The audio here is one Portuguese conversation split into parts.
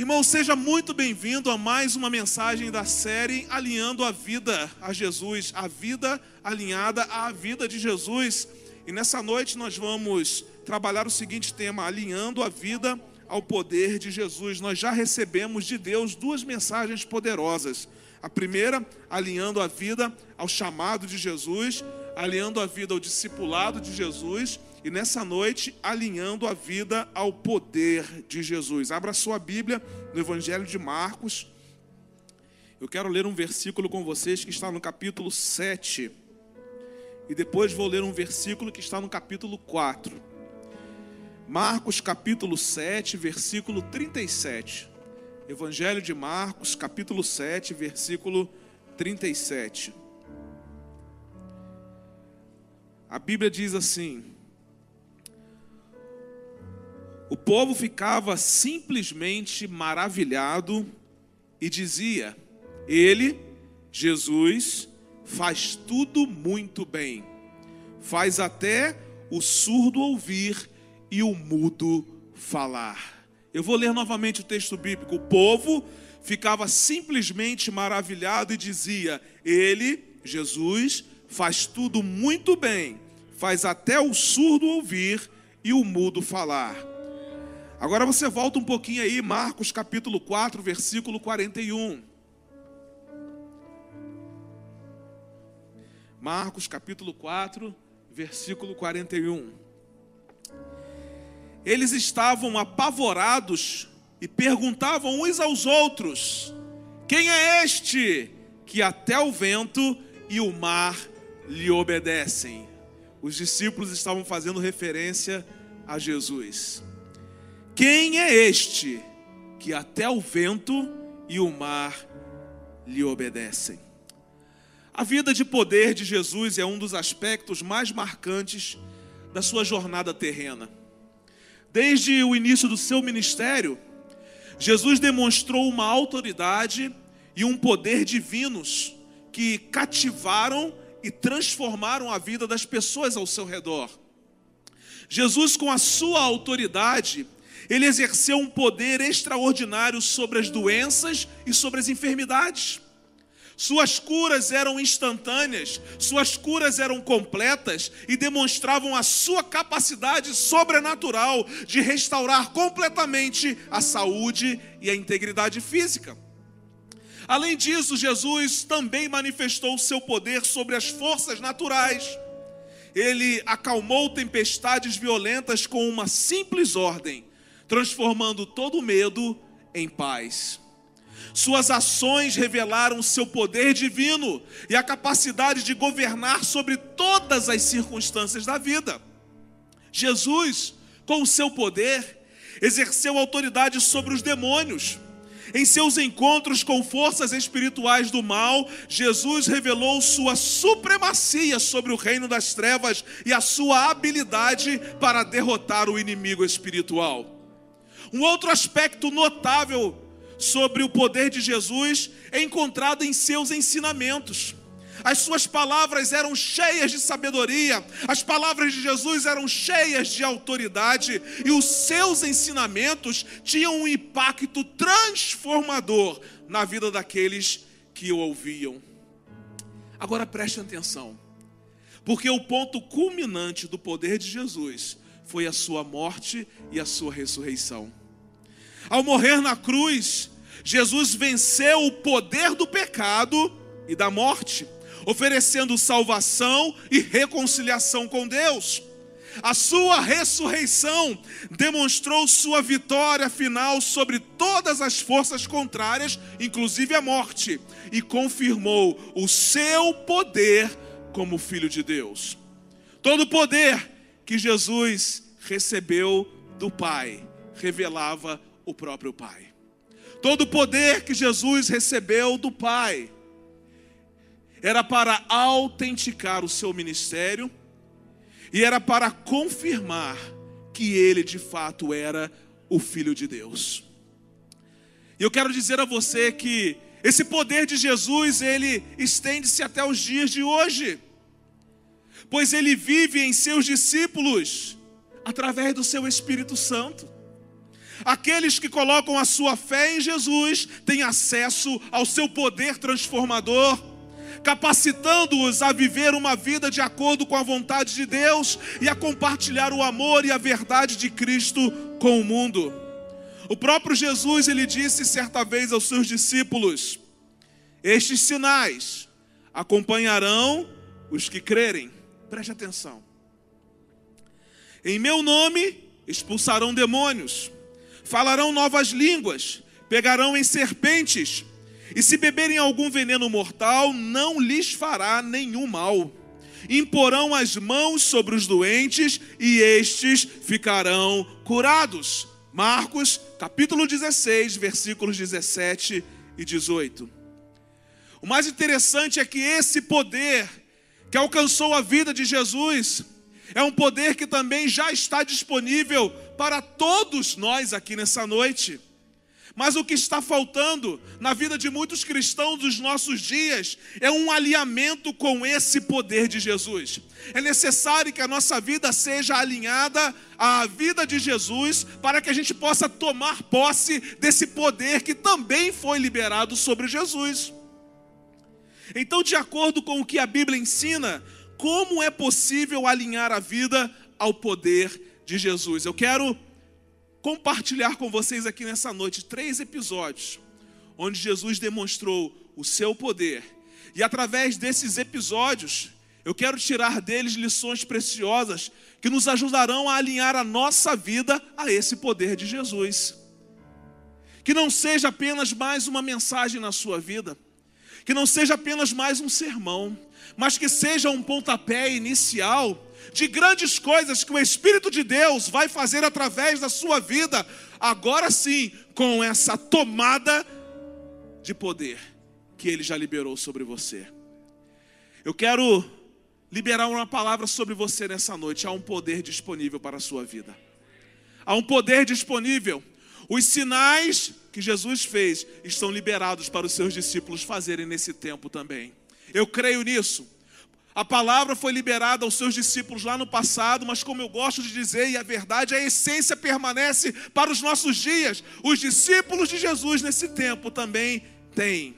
Irmão, seja muito bem-vindo a mais uma mensagem da série Alinhando a Vida a Jesus, a vida alinhada à vida de Jesus. E nessa noite nós vamos trabalhar o seguinte tema: alinhando a vida ao poder de Jesus. Nós já recebemos de Deus duas mensagens poderosas. A primeira, alinhando a vida ao chamado de Jesus, alinhando a vida ao discipulado de Jesus e nessa noite alinhando a vida ao poder de Jesus. Abra sua Bíblia no Evangelho de Marcos. Eu quero ler um versículo com vocês que está no capítulo 7. E depois vou ler um versículo que está no capítulo 4. Marcos capítulo 7, versículo 37. Evangelho de Marcos, capítulo 7, versículo 37. A Bíblia diz assim: O povo ficava simplesmente maravilhado e dizia: Ele, Jesus, faz tudo muito bem, faz até o surdo ouvir e o mudo falar. Eu vou ler novamente o texto bíblico. O povo ficava simplesmente maravilhado e dizia: Ele, Jesus, faz tudo muito bem, faz até o surdo ouvir e o mudo falar. Agora você volta um pouquinho aí, Marcos capítulo 4, versículo 41. Marcos capítulo 4, versículo 41. Eles estavam apavorados e perguntavam uns aos outros: Quem é este que até o vento e o mar lhe obedecem? Os discípulos estavam fazendo referência a Jesus. Quem é este que até o vento e o mar lhe obedecem? A vida de poder de Jesus é um dos aspectos mais marcantes da sua jornada terrena. Desde o início do seu ministério, Jesus demonstrou uma autoridade e um poder divinos que cativaram e transformaram a vida das pessoas ao seu redor. Jesus, com a sua autoridade, ele exerceu um poder extraordinário sobre as doenças e sobre as enfermidades. Suas curas eram instantâneas, suas curas eram completas e demonstravam a sua capacidade sobrenatural de restaurar completamente a saúde e a integridade física. Além disso, Jesus também manifestou seu poder sobre as forças naturais. Ele acalmou tempestades violentas com uma simples ordem, transformando todo medo em paz. Suas ações revelaram seu poder divino e a capacidade de governar sobre todas as circunstâncias da vida. Jesus, com o seu poder, exerceu autoridade sobre os demônios. Em seus encontros com forças espirituais do mal, Jesus revelou sua supremacia sobre o reino das trevas e a sua habilidade para derrotar o inimigo espiritual. Um outro aspecto notável sobre o poder de Jesus é encontrado em seus ensinamentos. As suas palavras eram cheias de sabedoria, as palavras de Jesus eram cheias de autoridade, e os seus ensinamentos tinham um impacto transformador na vida daqueles que o ouviam. Agora preste atenção, porque o ponto culminante do poder de Jesus foi a sua morte e a sua ressurreição. Ao morrer na cruz, Jesus venceu o poder do pecado e da morte, oferecendo salvação e reconciliação com Deus. A sua ressurreição demonstrou sua vitória final sobre todas as forças contrárias, inclusive a morte, e confirmou o seu poder como filho de Deus. Todo o poder que Jesus recebeu do Pai revelava o próprio Pai. Todo o poder que Jesus recebeu do Pai era para autenticar o seu ministério e era para confirmar que ele de fato era o Filho de Deus. E eu quero dizer a você que esse poder de Jesus, ele estende-se até os dias de hoje, pois ele vive em seus discípulos através do seu Espírito Santo. Aqueles que colocam a sua fé em Jesus têm acesso ao seu poder transformador, capacitando-os a viver uma vida de acordo com a vontade de Deus e a compartilhar o amor e a verdade de Cristo com o mundo. O próprio Jesus ele disse certa vez aos seus discípulos: Estes sinais acompanharão os que crerem. Preste atenção. Em meu nome expulsarão demônios, falarão novas línguas, pegarão em serpentes, e se beberem algum veneno mortal, não lhes fará nenhum mal. Imporão as mãos sobre os doentes e estes ficarão curados. Marcos, capítulo 16, versículos 17 e 18. O mais interessante é que esse poder que alcançou a vida de Jesus é um poder que também já está disponível para todos nós aqui nessa noite. Mas o que está faltando na vida de muitos cristãos dos nossos dias é um alinhamento com esse poder de Jesus. É necessário que a nossa vida seja alinhada à vida de Jesus para que a gente possa tomar posse desse poder que também foi liberado sobre Jesus. Então, de acordo com o que a Bíblia ensina, como é possível alinhar a vida ao poder de Jesus? Eu quero compartilhar com vocês aqui nessa noite três episódios onde Jesus demonstrou o seu poder. E através desses episódios, eu quero tirar deles lições preciosas que nos ajudarão a alinhar a nossa vida a esse poder de Jesus. Que não seja apenas mais uma mensagem na sua vida, que não seja apenas mais um sermão, mas que seja um pontapé inicial de grandes coisas que o Espírito de Deus vai fazer através da sua vida, agora sim, com essa tomada de poder que Ele já liberou sobre você. Eu quero liberar uma palavra sobre você nessa noite. Há um poder disponível para a sua vida. Há um poder disponível. Os sinais que Jesus fez estão liberados para os seus discípulos fazerem nesse tempo também. Eu creio nisso. A palavra foi liberada aos seus discípulos lá no passado, mas como eu gosto de dizer, e a verdade, a essência permanece para os nossos dias. Os discípulos de Jesus nesse tempo também têm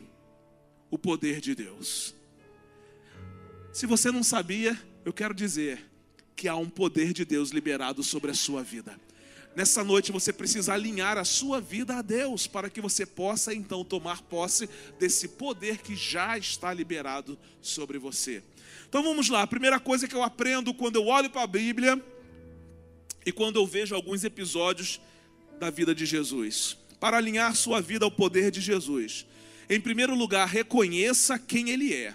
o poder de Deus. Se você não sabia, eu quero dizer que há um poder de Deus liberado sobre a sua vida. Nessa noite você precisa alinhar a sua vida a Deus para que você possa então tomar posse desse poder que já está liberado sobre você. Então vamos lá, a primeira coisa que eu aprendo quando eu olho para a Bíblia e quando eu vejo alguns episódios da vida de Jesus. Para alinhar sua vida ao poder de Jesus. Em primeiro lugar, reconheça quem ele é.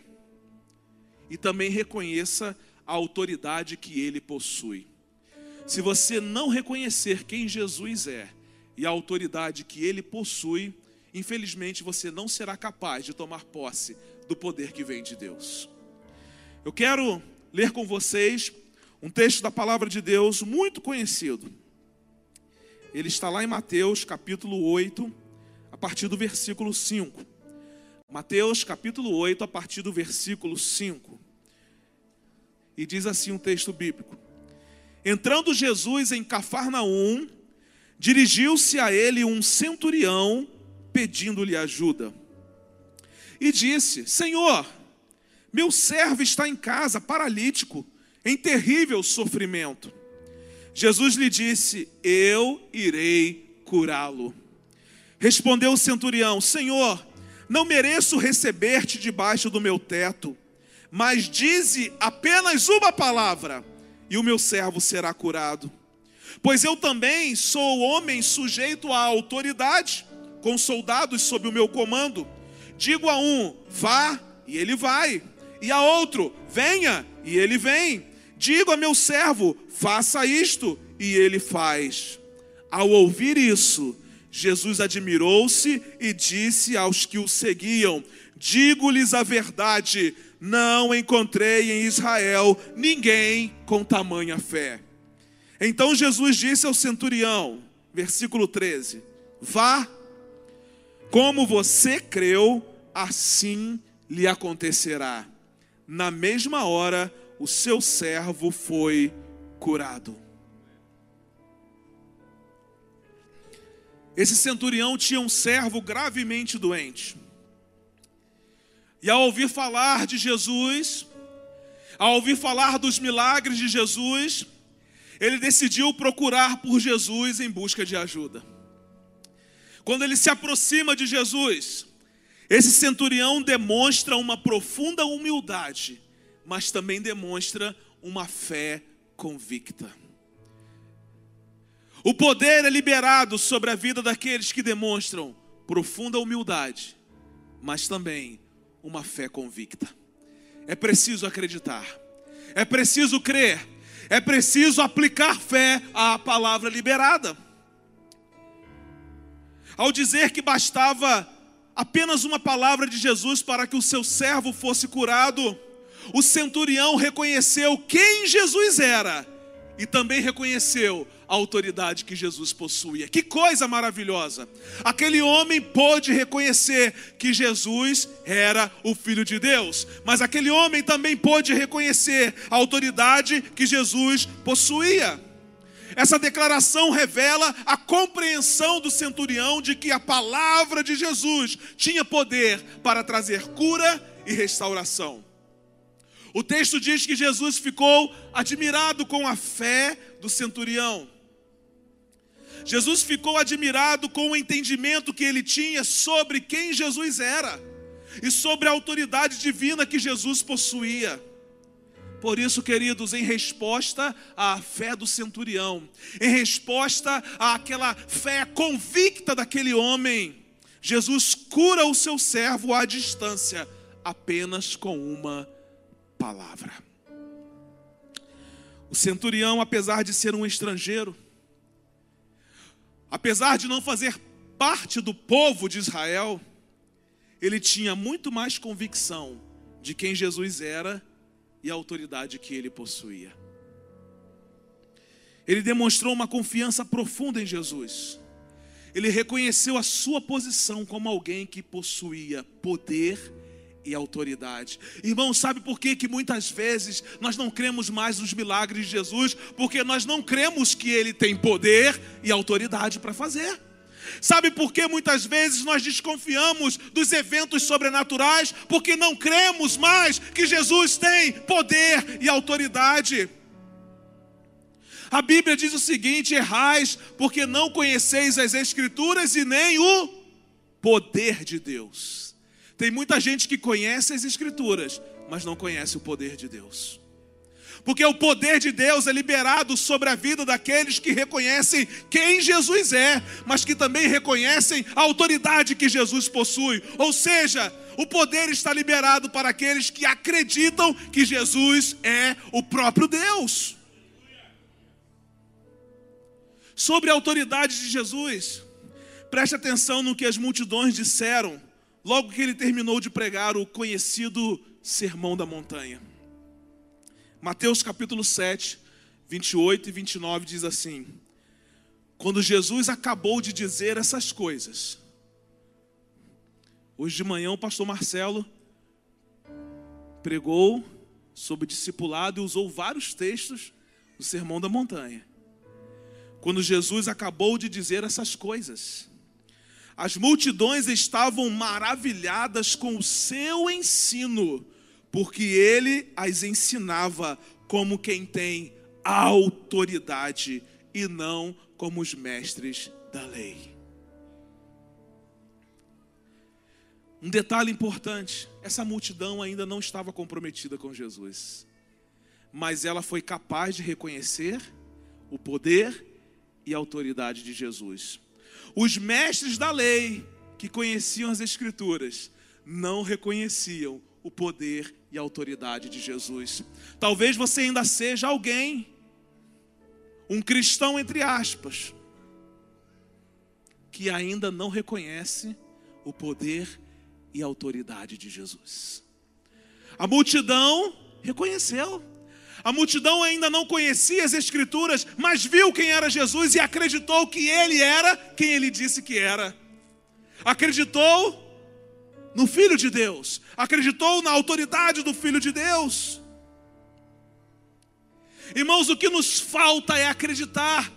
E também reconheça a autoridade que ele possui. Se você não reconhecer quem Jesus é e a autoridade que ele possui, infelizmente você não será capaz de tomar posse do poder que vem de Deus. Eu quero ler com vocês um texto da palavra de Deus muito conhecido. Ele está lá em Mateus capítulo 8, a partir do versículo 5. Mateus capítulo 8, a partir do versículo 5. E diz assim um texto bíblico: Entrando Jesus em Cafarnaum, dirigiu-se a ele um centurião pedindo-lhe ajuda. E disse: Senhor, meu servo está em casa, paralítico, em terrível sofrimento. Jesus lhe disse: Eu irei curá-lo. Respondeu o centurião: Senhor, não mereço receber-te debaixo do meu teto, mas dize apenas uma palavra e o meu servo será curado. Pois eu também sou homem sujeito à autoridade, com soldados sob o meu comando. Digo a um, vá, e ele vai, e a outro, venha, e ele vem. Digo a meu servo, faça isto, e ele faz. Ao ouvir isso, Jesus admirou-se e disse aos que o seguiam: Digo-lhes a verdade, não encontrei em Israel ninguém com tamanha fé. Então Jesus disse ao centurião, versículo 13: Vá, como você creu, assim lhe acontecerá. Na mesma hora, o seu servo foi curado. Esse centurião tinha um servo gravemente doente. E ao ouvir falar de Jesus, ao ouvir falar dos milagres de Jesus, ele decidiu procurar por Jesus em busca de ajuda. Quando ele se aproxima de Jesus, esse centurião demonstra uma profunda humildade, mas também demonstra uma fé convicta. O poder é liberado sobre a vida daqueles que demonstram profunda humildade, mas também uma fé convicta. É preciso acreditar, é preciso crer, é preciso aplicar fé à palavra liberada. Ao dizer que bastava apenas uma palavra de Jesus para que o seu servo fosse curado, o centurião reconheceu quem Jesus era e também reconheceu a autoridade que Jesus possuía. Que coisa maravilhosa! Aquele homem pôde reconhecer que Jesus era o Filho de Deus, mas aquele homem também pôde reconhecer a autoridade que Jesus possuía. Essa declaração revela a compreensão do centurião de que a palavra de Jesus tinha poder para trazer cura e restauração. O texto diz que Jesus ficou admirado com a fé do centurião. Jesus ficou admirado com o entendimento que ele tinha sobre quem Jesus era e sobre a autoridade divina que Jesus possuía. Por isso, queridos, em resposta à fé do centurião, em resposta àquela fé convicta daquele homem, Jesus cura o seu servo à distância, apenas com uma palavra. O centurião, apesar de ser um estrangeiro, apesar de não fazer parte do povo de Israel, ele tinha muito mais convicção de quem Jesus era e a autoridade que ele possuía. Ele demonstrou uma confiança profunda em Jesus. Ele reconheceu a sua posição como alguém que possuía poder e autoridade. Irmão, sabe por que, que muitas vezes nós não cremos mais nos milagres de Jesus? Porque nós não cremos que Ele tem poder e autoridade para fazer. Sabe por que muitas vezes nós desconfiamos dos eventos sobrenaturais? Porque não cremos mais que Jesus tem poder e autoridade. A Bíblia diz o seguinte: errais, porque não conheceis as Escrituras e nem o poder de Deus. Tem muita gente que conhece as Escrituras, mas não conhece o poder de Deus. Porque o poder de Deus é liberado sobre a vida daqueles que reconhecem quem Jesus é, mas que também reconhecem a autoridade que Jesus possui. Ou seja, o poder está liberado para aqueles que acreditam que Jesus é o próprio Deus. Sobre a autoridade de Jesus, preste atenção no que as multidões disseram logo que ele terminou de pregar o conhecido Sermão da Montanha. Mateus capítulo 7, 28 e 29 diz assim: Quando Jesus acabou de dizer essas coisas, hoje de manhã o pastor Marcelo pregou sobre discipulado e usou vários textos do Sermão da Montanha. Quando Jesus acabou de dizer essas coisas, as multidões estavam maravilhadas com o seu ensino, porque ele as ensinava como quem tem autoridade e não como os mestres da lei. Um detalhe importante: essa multidão ainda não estava comprometida com Jesus, mas ela foi capaz de reconhecer o poder e a autoridade de Jesus. Os mestres da lei, que conheciam as Escrituras, não reconheciam o poder e a autoridade de Jesus. Talvez você ainda seja alguém, um cristão entre aspas, que ainda não reconhece o poder e a autoridade de Jesus. A multidão reconheceu. A multidão ainda não conhecia as Escrituras, mas viu quem era Jesus e acreditou que ele era quem ele disse que era. Acreditou no Filho de Deus, acreditou na autoridade do Filho de Deus. Irmãos, o que nos falta é acreditar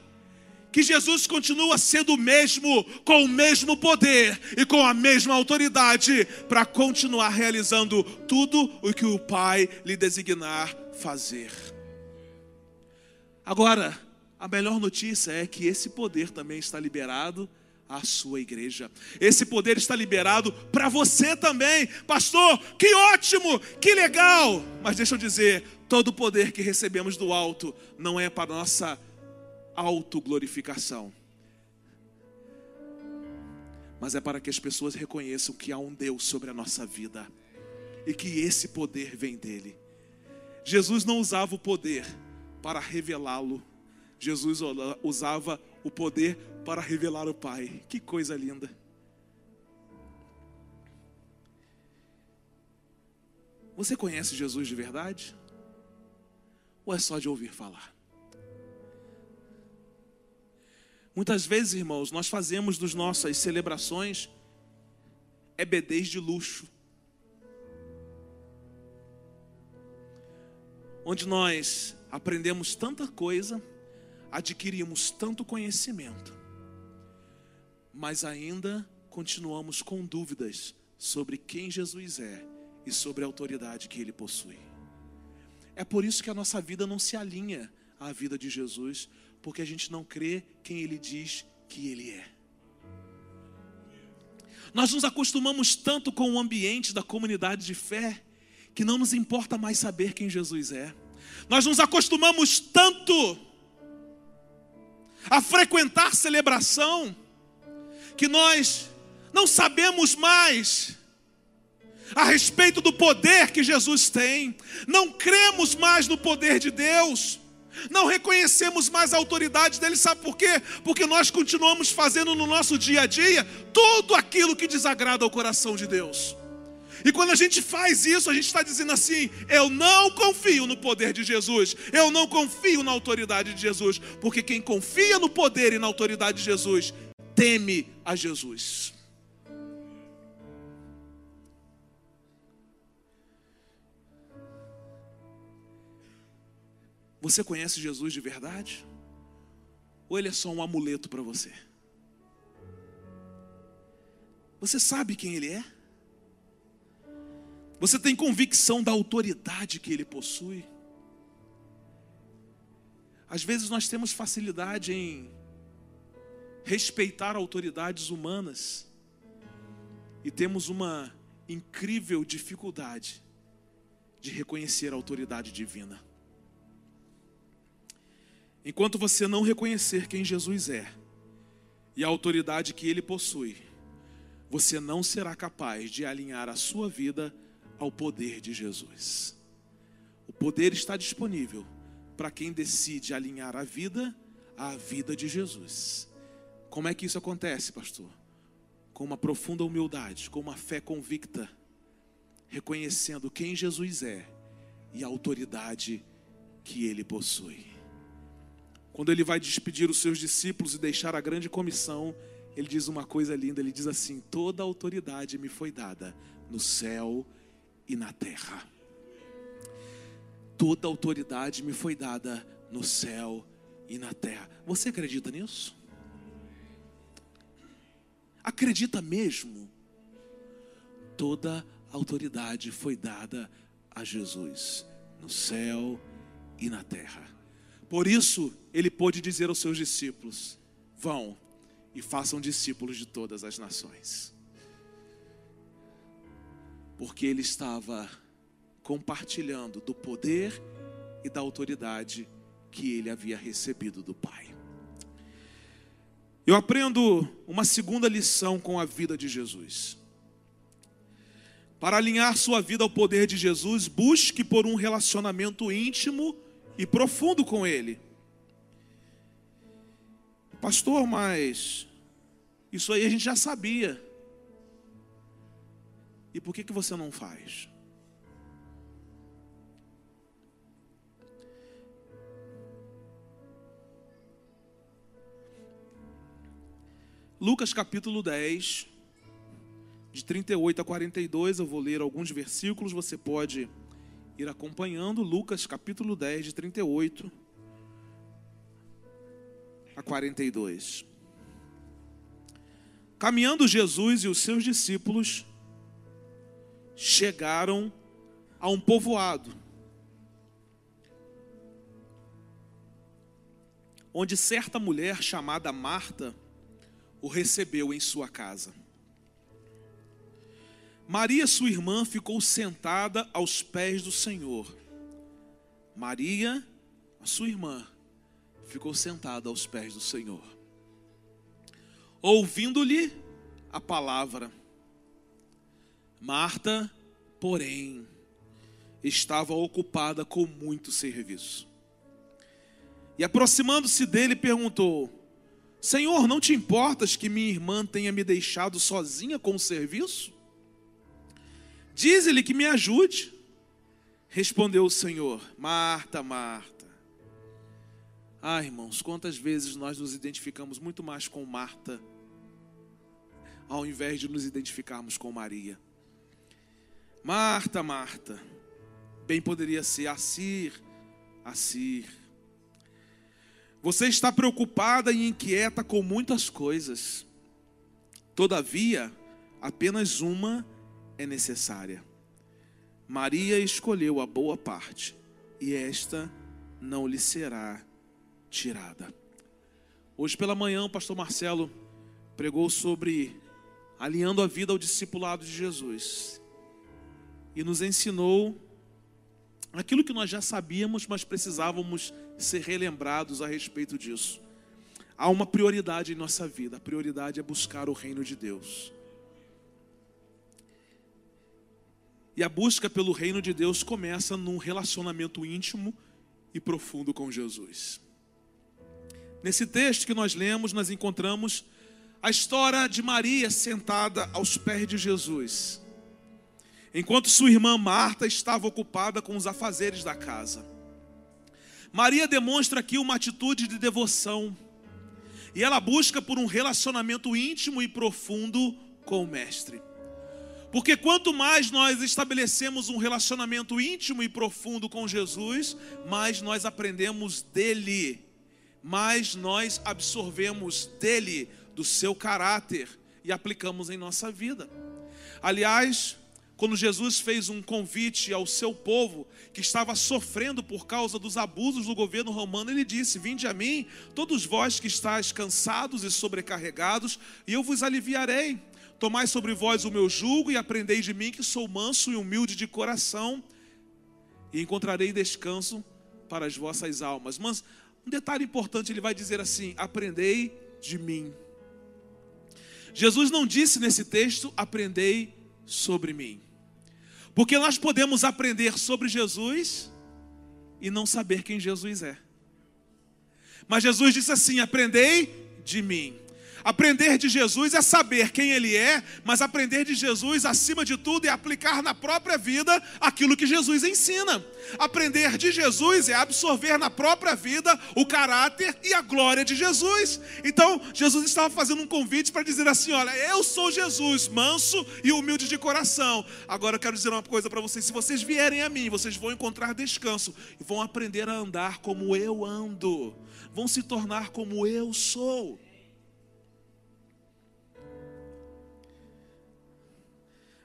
que Jesus continua sendo o mesmo, com o mesmo poder e com a mesma autoridade para continuar realizando tudo o que o Pai lhe designar fazer. Agora, a melhor notícia é que esse poder também está liberado à sua igreja. Esse poder está liberado para você também. Pastor, que ótimo, que legal. Mas deixa eu dizer, todo o poder que recebemos do alto não é para nossa autoglorificação. Mas é para que as pessoas reconheçam que há um Deus sobre a nossa vida e que esse poder vem dele. Jesus não usava o poder para revelá-lo, Jesus usava o poder para revelar o Pai. Que coisa linda! Você conhece Jesus de verdade? Ou é só de ouvir falar? Muitas vezes, irmãos, nós fazemos das nossas celebrações EBDs de luxo. Onde nós aprendemos tanta coisa, adquirimos tanto conhecimento, mas ainda continuamos com dúvidas sobre quem Jesus é e sobre a autoridade que ele possui. É por isso que a nossa vida não se alinha à vida de Jesus, porque a gente não crê quem ele diz que ele é. Nós nos acostumamos tanto com o ambiente da comunidade de fé que não nos importa mais saber quem Jesus é. Nós nos acostumamos tanto a frequentar celebração que nós não sabemos mais a respeito do poder que Jesus tem, não cremos mais no poder de Deus, não reconhecemos mais a autoridade dele, sabe por quê? Porque nós continuamos fazendo no nosso dia a dia tudo aquilo que desagrada ao coração de Deus. E quando a gente faz isso, a gente está dizendo assim: eu não confio no poder de Jesus, eu não confio na autoridade de Jesus, porque quem confia no poder e na autoridade de Jesus teme a Jesus. Você conhece Jesus de verdade? Ou ele é só um amuleto para você? Você sabe quem ele é? Você tem convicção da autoridade que ele possui? Às vezes nós temos facilidade em respeitar autoridades humanas e temos uma incrível dificuldade de reconhecer a autoridade divina. Enquanto você não reconhecer quem Jesus é e a autoridade que ele possui, você não será capaz de alinhar a sua vida ao poder de Jesus. O poder está disponível para quem decide alinhar a vida à vida de Jesus. Como é que isso acontece, pastor? Com uma profunda humildade, com uma fé convicta, reconhecendo quem Jesus é e a autoridade que ele possui. Quando ele vai despedir os seus discípulos e deixar a grande comissão, ele diz uma coisa linda: ele diz assim: Toda autoridade me foi dada no céu e na terra. Toda autoridade me foi dada no céu e na terra. Você acredita nisso? Acredita mesmo? Toda autoridade foi dada a Jesus no céu e na terra. Por isso, ele pôde dizer aos seus discípulos: Vão e façam discípulos de todas as nações porque ele estava compartilhando do poder e da autoridade que ele havia recebido do Pai. Eu aprendo uma segunda lição com a vida de Jesus. Para alinhar sua vida ao poder de Jesus, busque por um relacionamento íntimo e profundo com Ele. Pastor, mas isso aí a gente já sabia. E por que, que você não faz? Lucas capítulo 10, de 38 a 42, eu vou ler alguns versículos, você pode ir acompanhando. Lucas capítulo 10, de 38 a a 42. Caminhando Jesus e os seus discípulos chegaram a um povoado, onde certa mulher chamada Marta o recebeu em sua casa. Maria, sua irmã, ficou sentada aos pés do Senhor. Maria, sua irmã, ficou sentada aos pés do Senhor, ouvindo-lhe a palavra. Marta, porém, estava ocupada com muito serviço. E aproximando-se dele, perguntou: Senhor, não te importas que minha irmã tenha me deixado sozinha com o serviço? Diz-lhe que me ajude. Respondeu o Senhor: Marta, Marta. Ah, irmãos, quantas vezes nós nos identificamos muito mais com Marta, ao invés de nos identificarmos com Maria. Marta, Marta. Bem poderia ser Assir, Assir. Você está preocupada e inquieta com muitas coisas. Todavia, apenas uma é necessária. Maria escolheu a boa parte, e esta não lhe será tirada. Hoje pela manhã, o pastor Marcelo pregou sobre alinhando a vida ao discipulado de Jesus e nos ensinou aquilo que nós já sabíamos, mas precisávamos ser relembrados a respeito disso. Há uma prioridade em nossa vida, a prioridade é buscar o reino de Deus. E a busca pelo reino de Deus começa num relacionamento íntimo e profundo com Jesus. Nesse texto que nós lemos, nós encontramos a história de Maria sentada aos pés de Jesus, enquanto sua irmã Marta estava ocupada com os afazeres da casa. Maria demonstra aqui uma atitude de devoção, e ela busca por um relacionamento íntimo e profundo com o Mestre. Porque quanto mais nós estabelecemos um relacionamento íntimo e profundo com Jesus, mais nós aprendemos dele, mais nós absorvemos dele, do seu caráter e aplicamos em nossa vida. Aliás, quando Jesus fez um convite ao seu povo que estava sofrendo por causa dos abusos do governo romano, ele disse: Vinde a mim, todos vós que estáis cansados e sobrecarregados, e eu vos aliviarei. Tomai sobre vós o meu jugo e aprendei de mim, que sou manso e humilde de coração, e encontrarei descanso para as vossas almas. Mas um detalhe importante, ele vai dizer assim: aprendei de mim. Jesus não disse nesse texto, aprendei sobre mim. Porque nós podemos aprender sobre Jesus e não saber quem Jesus é. Mas Jesus disse assim: aprendei de mim. Aprender de Jesus é saber quem Ele é, mas aprender de Jesus, acima de tudo, é aplicar na própria vida aquilo que Jesus ensina. Aprender de Jesus é absorver na própria vida o caráter e a glória de Jesus. Então, Jesus estava fazendo um convite para dizer assim: Olha, eu sou Jesus, manso e humilde de coração. Agora eu quero dizer uma coisa para vocês: se vocês vierem a mim, vocês vão encontrar descanso e vão aprender a andar como eu ando, vão se tornar como eu sou.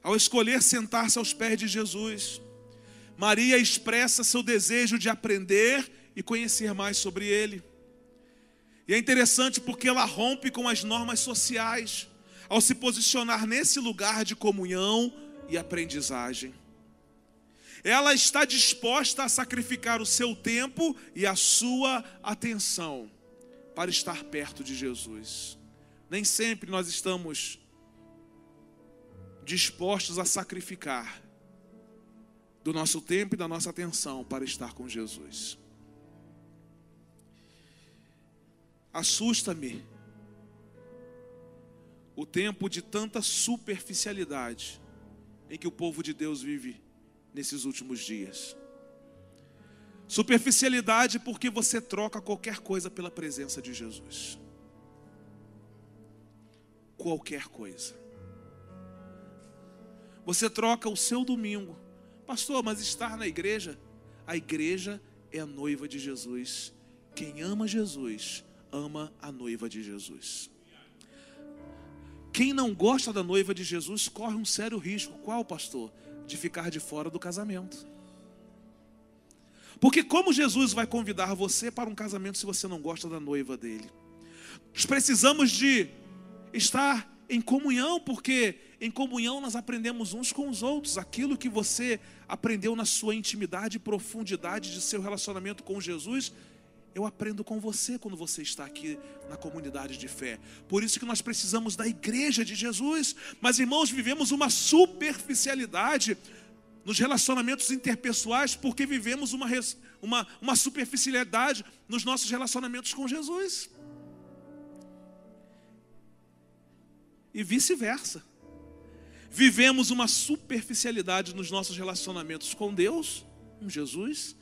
Ao escolher sentar-se aos pés de Jesus, Maria expressa seu desejo de aprender e conhecer mais sobre ele. E é interessante porque ela rompe com as normas sociais ao se posicionar nesse lugar de comunhão e aprendizagem. Ela está disposta a sacrificar o seu tempo e a sua atenção para estar perto de Jesus. Nem sempre nós estamos dispostos a sacrificar do nosso tempo e da nossa atenção para estar com Jesus. Assusta-me o tempo de tanta superficialidade em que o povo de Deus vive nesses últimos dias. Superficialidade porque você troca qualquer coisa pela presença de Jesus. Qualquer coisa. Você troca o seu domingo. Pastor, mas estar na igreja, a igreja é a noiva de Jesus. Quem ama Jesus, ama a noiva de Jesus. Quem não gosta da noiva de Jesus corre um sério risco. Qual, pastor? De ficar de fora do casamento. Porque como Jesus vai convidar você para um casamento se você não gosta da noiva dele? Nós precisamos de estar em comunhão, porque em comunhão nós aprendemos uns com os outros. Aquilo que você aprendeu na sua intimidade e profundidade de seu relacionamento com Jesus, eu aprendo com você quando você está aqui na comunidade de fé. Por isso que nós precisamos da igreja de Jesus. Mas irmãos, vivemos uma superficialidade nos relacionamentos interpessoais, porque vivemos uma, uma, uma superficialidade nos nossos relacionamentos com Jesus. E vice-versa. Vivemos uma superficialidade nos nossos relacionamentos com Deus, com Jesus,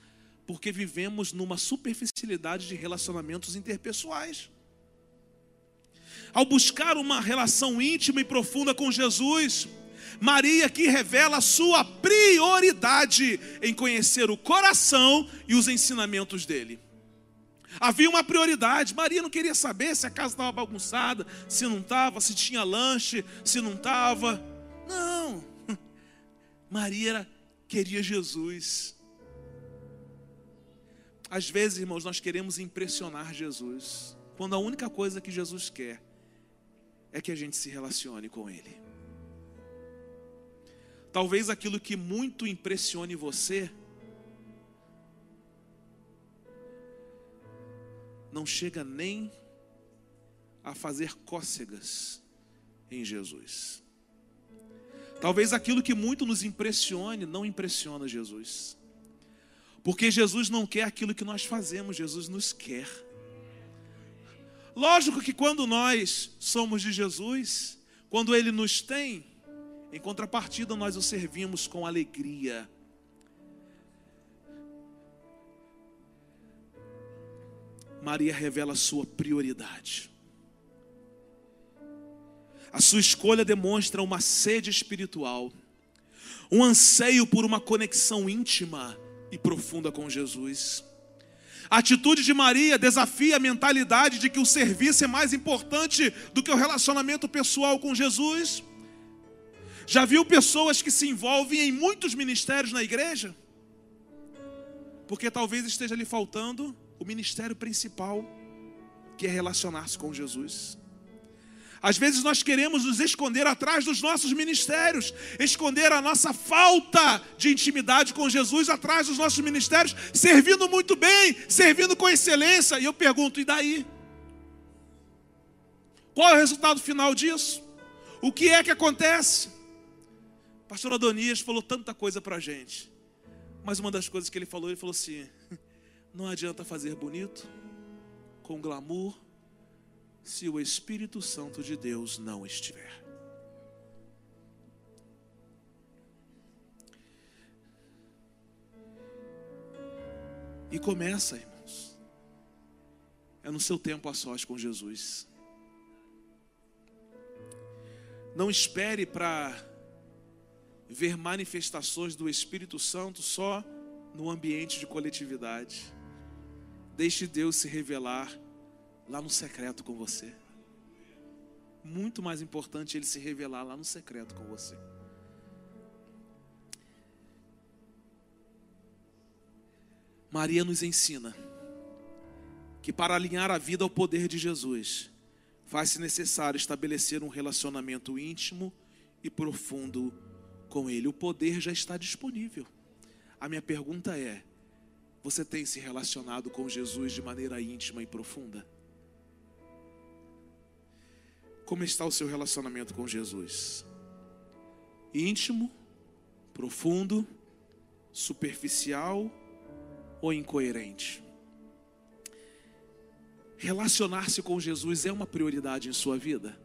porque vivemos numa superficialidade de relacionamentos interpessoais. Ao buscar uma relação íntima e profunda com Jesus, Maria aqui revela sua prioridade em conhecer o coração e os ensinamentos dele. Havia uma prioridade. Maria não queria saber se a casa estava bagunçada, se não estava, se tinha lanche, se não estava. Não. Maria queria Jesus. Às vezes, irmãos, nós queremos impressionar Jesus, quando a única coisa que Jesus quer é que a gente se relacione com Ele. Talvez aquilo que muito impressione você não chega nem a fazer cócegas em Jesus. Talvez aquilo que muito nos impressione não impressiona Jesus. Porque Jesus não quer aquilo que nós fazemos, Jesus nos quer. Lógico que quando nós somos de Jesus, quando Ele nos tem, em contrapartida, nós o servimos com alegria. Maria revela a sua prioridade. A sua escolha demonstra uma sede espiritual, um anseio por uma conexão íntima e profunda com Jesus. A atitude de Maria desafia a mentalidade de que o serviço é mais importante do que o relacionamento pessoal com Jesus. Já viu pessoas que se envolvem em muitos ministérios na igreja? Porque talvez esteja lhe faltando o ministério principal, que é relacionar-se com Jesus. Às vezes nós queremos nos esconder atrás dos nossos ministérios, esconder a nossa falta de intimidade com Jesus atrás dos nossos ministérios, servindo muito bem, servindo com excelência. E eu pergunto, e daí? Qual é o resultado final disso? O que é que acontece? pastor Adonias falou tanta coisa para a gente. Mas uma das coisas que ele falou, ele falou assim: não adianta fazer bonito, com glamour, se o Espírito Santo de Deus não estiver. E começa, irmãos. É no seu tempo a sós com Jesus. Não espere para ver manifestações do Espírito Santo só no ambiente de coletividade. Deixe Deus se revelar lá no secreto com você. Muito mais importante ele se revelar lá no secreto com você. Maria nos ensina que para alinhar a vida ao poder de Jesus, faz-se necessário estabelecer um relacionamento íntimo e profundo com Ele. O poder já está disponível. A minha pergunta é: você tem se relacionado com Jesus de maneira íntima e profunda? Como está o seu relacionamento com Jesus? Íntimo, profundo, superficial ou incoerente? Relacionar-se com Jesus é uma prioridade em sua vida?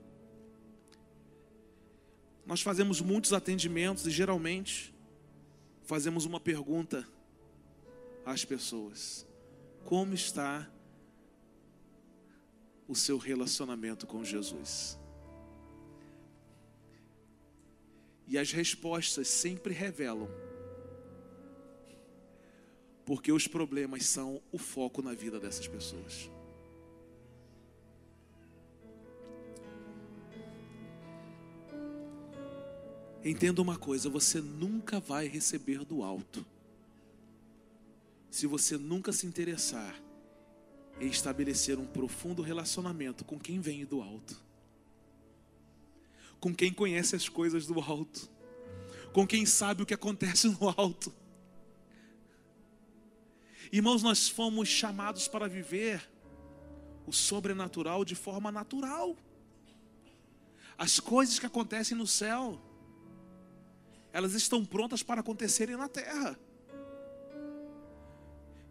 Nós fazemos muitos atendimentos e geralmente fazemos uma pergunta às pessoas: Como está o seu relacionamento com Jesus. E as respostas sempre revelam, porque os problemas são o foco na vida dessas pessoas. Entenda uma coisa: você nunca vai receber do alto se você nunca se interessar em estabelecer um profundo relacionamento com quem vem do alto, com quem conhece as coisas do alto, com quem sabe o que acontece no alto. Irmãos, nós fomos chamados para viver o sobrenatural de forma natural. As coisas que acontecem no céu, elas estão prontas para acontecerem na terra.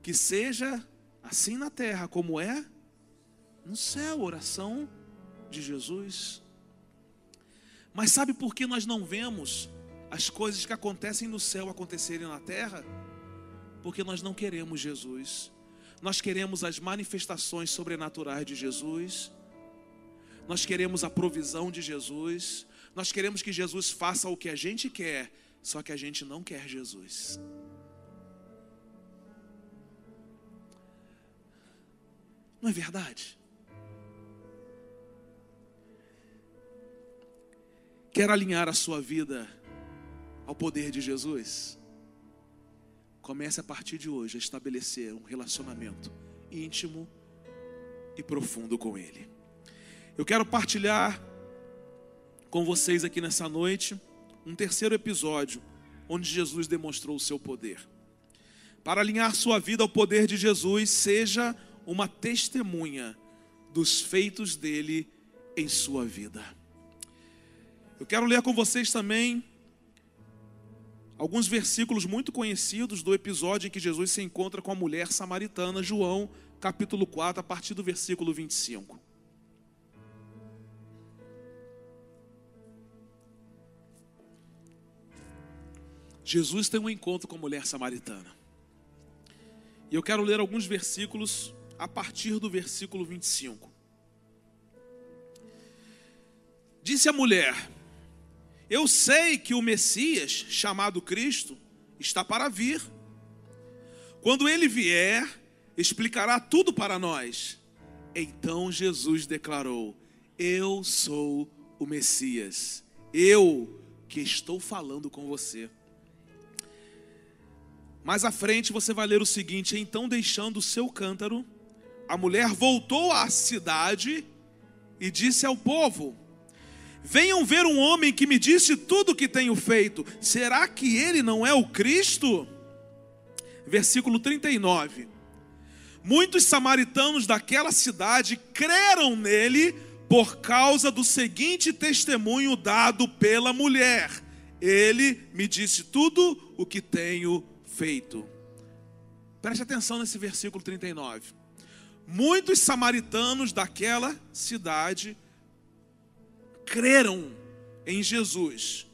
Que seja assim na terra como é no céu, oração de Jesus. Mas sabe por que nós não vemos as coisas que acontecem no céu acontecerem na terra? Porque nós não queremos Jesus. Nós queremos as manifestações sobrenaturais de Jesus. Nós queremos a provisão de Jesus. Nós queremos que Jesus faça o que a gente quer, só que a gente não quer Jesus. Não é verdade? Quer alinhar a sua vida ao poder de Jesus? Comece a partir de hoje a estabelecer um relacionamento íntimo e profundo com Ele. Eu quero partilhar com vocês aqui nessa noite um terceiro episódio onde Jesus demonstrou o seu poder. Para alinhar sua vida ao poder de Jesus, seja uma testemunha dos feitos dele em sua vida. Eu quero ler com vocês também alguns versículos muito conhecidos do episódio em que Jesus se encontra com a mulher samaritana, João, capítulo 4, a partir do versículo 25. Jesus tem um encontro com a mulher samaritana. E eu quero ler alguns versículos a partir do versículo 25. Disse a mulher: Eu sei que o Messias, chamado Cristo, está para vir. Quando ele vier, explicará tudo para nós. Então Jesus declarou: Eu sou o Messias, eu que estou falando com você. Mais à frente você vai ler o seguinte: Então, deixando o seu cântaro, a mulher voltou à cidade e disse ao povo: Venham ver um homem que me disse tudo o que tenho feito. Será que ele não é o Cristo? Versículo 39. Muitos samaritanos daquela cidade creram nele por causa do seguinte testemunho dado pela mulher: Ele me disse tudo o que tenho feito. Preste atenção nesse versículo 39 muitos samaritanos daquela cidade creram em Jesus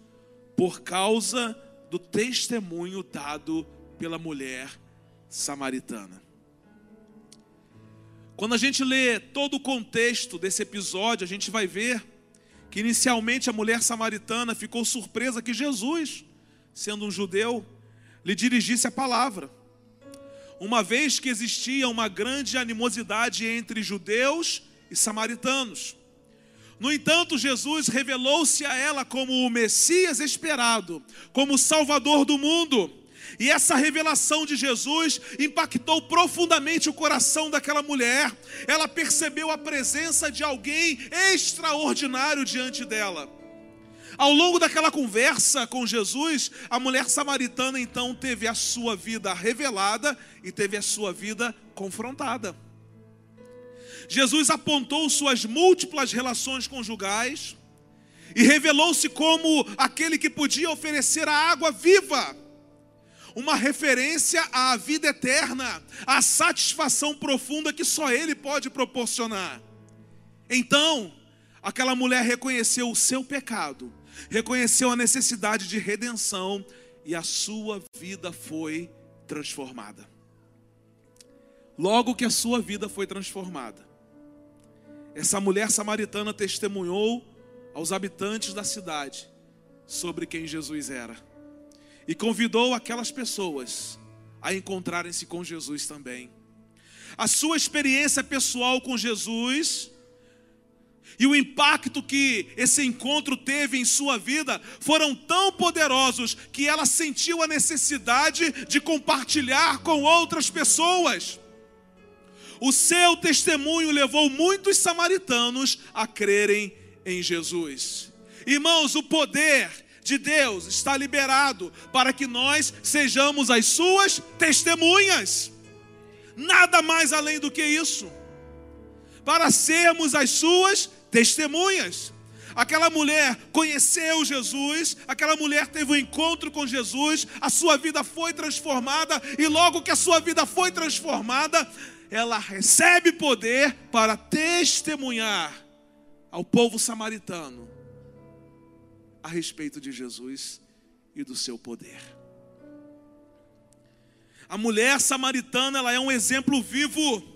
por causa do testemunho dado pela mulher samaritana. Quando a gente lê todo o contexto desse episódio, a gente vai ver que inicialmente a mulher samaritana ficou surpresa que Jesus, sendo um judeu, lhe dirigisse a palavra uma vez que existia uma grande animosidade entre judeus e samaritanos. No entanto, Jesus revelou-se a ela como o Messias esperado, como o Salvador do mundo. E essa revelação de Jesus impactou profundamente o coração daquela mulher. Ela percebeu a presença de alguém extraordinário diante dela. Ao longo daquela conversa com Jesus, a mulher samaritana então teve a sua vida revelada e teve a sua vida confrontada. Jesus apontou suas múltiplas relações conjugais e revelou-se como aquele que podia oferecer a água viva, uma referência à vida eterna, à satisfação profunda que só Ele pode proporcionar. Então, aquela mulher reconheceu o seu pecado reconheceu a necessidade de redenção e a sua vida foi transformada. Logo que a sua vida foi transformada, essa mulher samaritana testemunhou aos habitantes da cidade sobre quem Jesus era e convidou aquelas pessoas a encontrarem-se com Jesus também. A sua experiência pessoal com Jesus e o impacto que esse encontro teve em sua vida foram tão poderosos que ela sentiu a necessidade de compartilhar com outras pessoas. O seu testemunho levou muitos samaritanos a crerem em Jesus. Irmãos, o poder de Deus está liberado para que nós sejamos as suas testemunhas. Nada mais além do que isso. Para sermos as suas testemunhas. Aquela mulher conheceu Jesus, aquela mulher teve um encontro com Jesus, a sua vida foi transformada, e logo que a sua vida foi transformada, ela recebe poder para testemunhar ao povo samaritano a respeito de Jesus e do seu poder. A mulher samaritana, ela é um exemplo vivo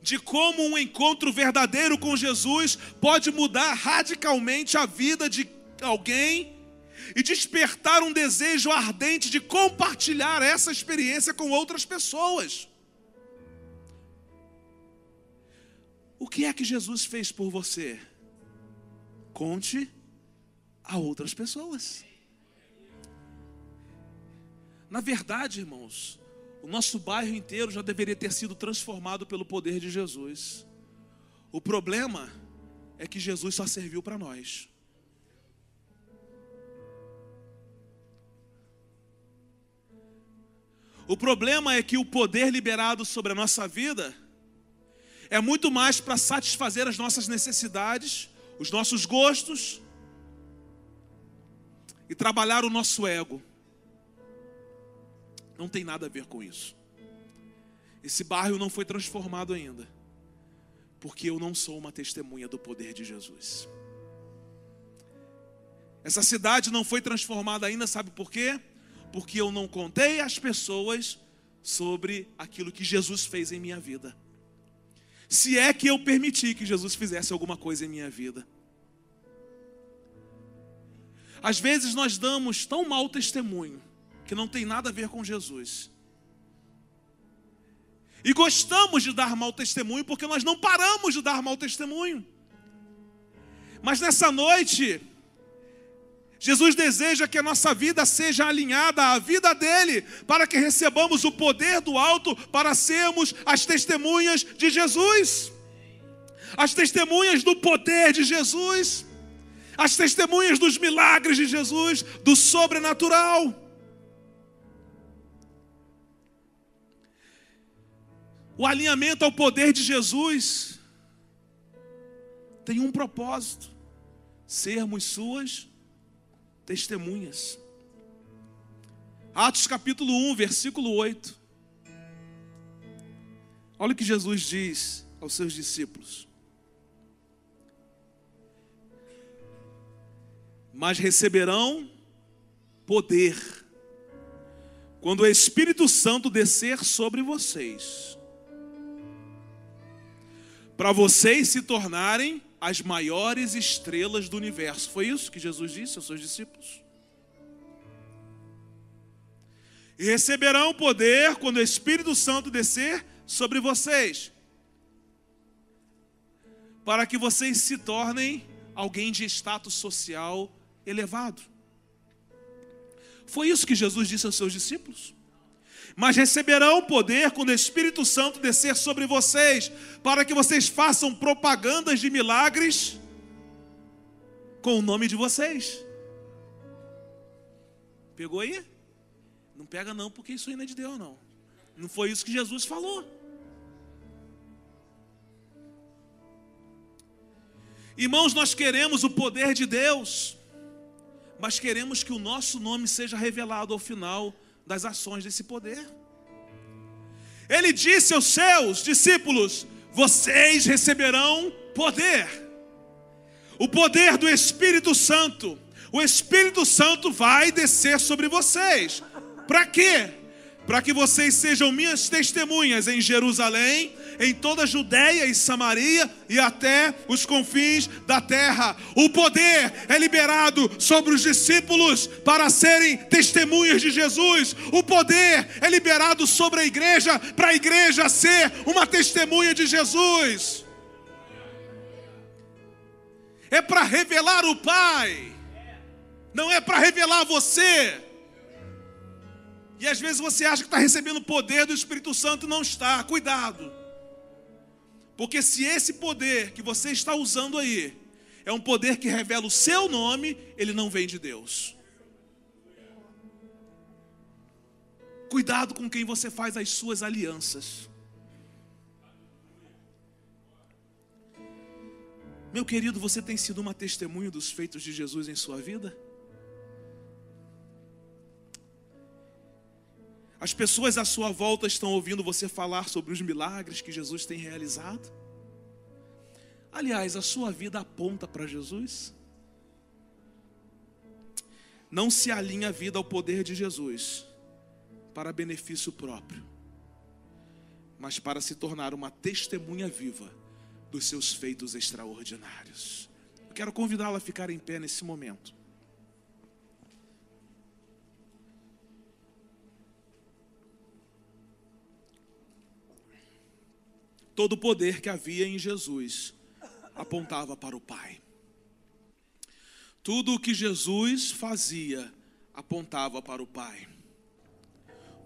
de como um encontro verdadeiro com Jesus pode mudar radicalmente a vida de alguém e despertar um desejo ardente de compartilhar essa experiência com outras pessoas. O que é que Jesus fez por você? Conte a outras pessoas. Na verdade, irmãos, o nosso bairro inteiro já deveria ter sido transformado pelo poder de Jesus. O problema é que Jesus só serviu para nós. O problema é que o poder liberado sobre a nossa vida é muito mais para satisfazer as nossas necessidades, os nossos gostos e trabalhar o nosso ego. Não tem nada a ver com isso. Esse bairro não foi transformado ainda, porque eu não sou uma testemunha do poder de Jesus. Essa cidade não foi transformada ainda, sabe por quê? Porque eu não contei às pessoas sobre aquilo que Jesus fez em minha vida. Se é que eu permiti que Jesus fizesse alguma coisa em minha vida. Às vezes nós damos tão mau testemunho que não tem nada a ver com Jesus. E gostamos de dar mau testemunho porque nós não paramos de dar mau testemunho. Mas nessa noite, Jesus deseja que a nossa vida seja alinhada à vida dele, para que recebamos o poder do alto para sermos as testemunhas de Jesus, as testemunhas do poder de Jesus, as testemunhas dos milagres de Jesus, do sobrenatural. O alinhamento ao poder de Jesus tem um propósito: sermos suas testemunhas. Atos capítulo 1, versículo 8. Olha o que Jesus diz aos seus discípulos. Mas receberão poder quando o Espírito Santo descer sobre vocês para vocês se tornarem as maiores estrelas do universo. Foi isso que Jesus disse aos seus discípulos. E receberão poder quando o Espírito Santo descer sobre vocês, para que vocês se tornem alguém de status social elevado. Foi isso que Jesus disse aos seus discípulos mas receberão poder quando o Espírito Santo descer sobre vocês, para que vocês façam propagandas de milagres com o nome de vocês. Pegou aí? Não pega não, porque isso ainda é de Deus não. Não foi isso que Jesus falou. Irmãos, nós queremos o poder de Deus, mas queremos que o nosso nome seja revelado ao final das ações desse poder. Ele disse aos seus discípulos: Vocês receberão poder, o poder do Espírito Santo. O Espírito Santo vai descer sobre vocês. Para quê? Para que vocês sejam minhas testemunhas em Jerusalém, em toda a Judéia e Samaria e até os confins da terra. O poder é liberado sobre os discípulos para serem testemunhas de Jesus. O poder é liberado sobre a igreja para a igreja ser uma testemunha de Jesus. é para revelar o Pai, não é para revelar você. E às vezes você acha que está recebendo o poder do Espírito Santo e não está. Cuidado. Porque se esse poder que você está usando aí é um poder que revela o seu nome, ele não vem de Deus. Cuidado com quem você faz as suas alianças. Meu querido, você tem sido uma testemunha dos feitos de Jesus em sua vida? As pessoas à sua volta estão ouvindo você falar sobre os milagres que Jesus tem realizado? Aliás, a sua vida aponta para Jesus? Não se alinha a vida ao poder de Jesus para benefício próprio, mas para se tornar uma testemunha viva dos seus feitos extraordinários. Eu quero convidá-la a ficar em pé nesse momento. Todo o poder que havia em Jesus apontava para o Pai. Tudo o que Jesus fazia apontava para o Pai.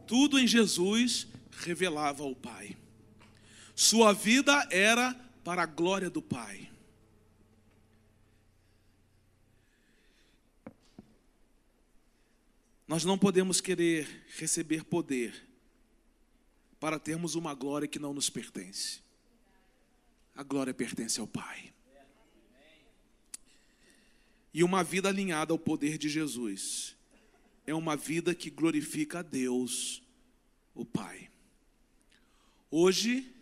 Tudo em Jesus revelava o Pai. Sua vida era para a glória do Pai. Nós não podemos querer receber poder para termos uma glória que não nos pertence. A glória pertence ao Pai. E uma vida alinhada ao poder de Jesus é uma vida que glorifica a Deus, o Pai. Hoje,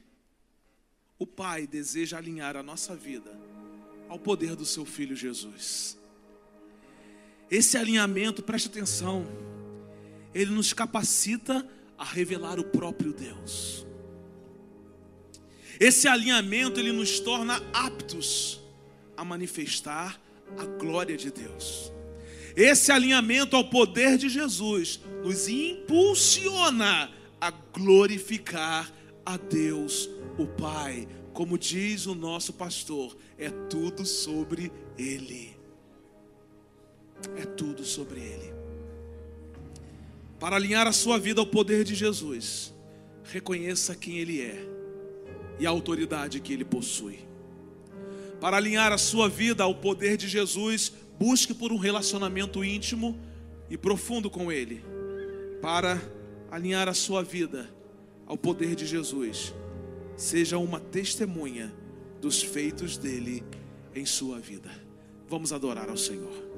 o Pai deseja alinhar a nossa vida ao poder do seu Filho Jesus. Esse alinhamento, preste atenção, ele nos capacita a revelar o próprio Deus. Esse alinhamento ele nos torna aptos a manifestar a glória de Deus. Esse alinhamento ao poder de Jesus nos impulsiona a glorificar a Deus, o Pai. Como diz o nosso pastor, é tudo sobre Ele. É tudo sobre Ele. Para alinhar a sua vida ao poder de Jesus, reconheça quem Ele é e a autoridade que Ele possui. Para alinhar a sua vida ao poder de Jesus, busque por um relacionamento íntimo e profundo com Ele. Para alinhar a sua vida ao poder de Jesus, seja uma testemunha dos feitos dele em sua vida. Vamos adorar ao Senhor.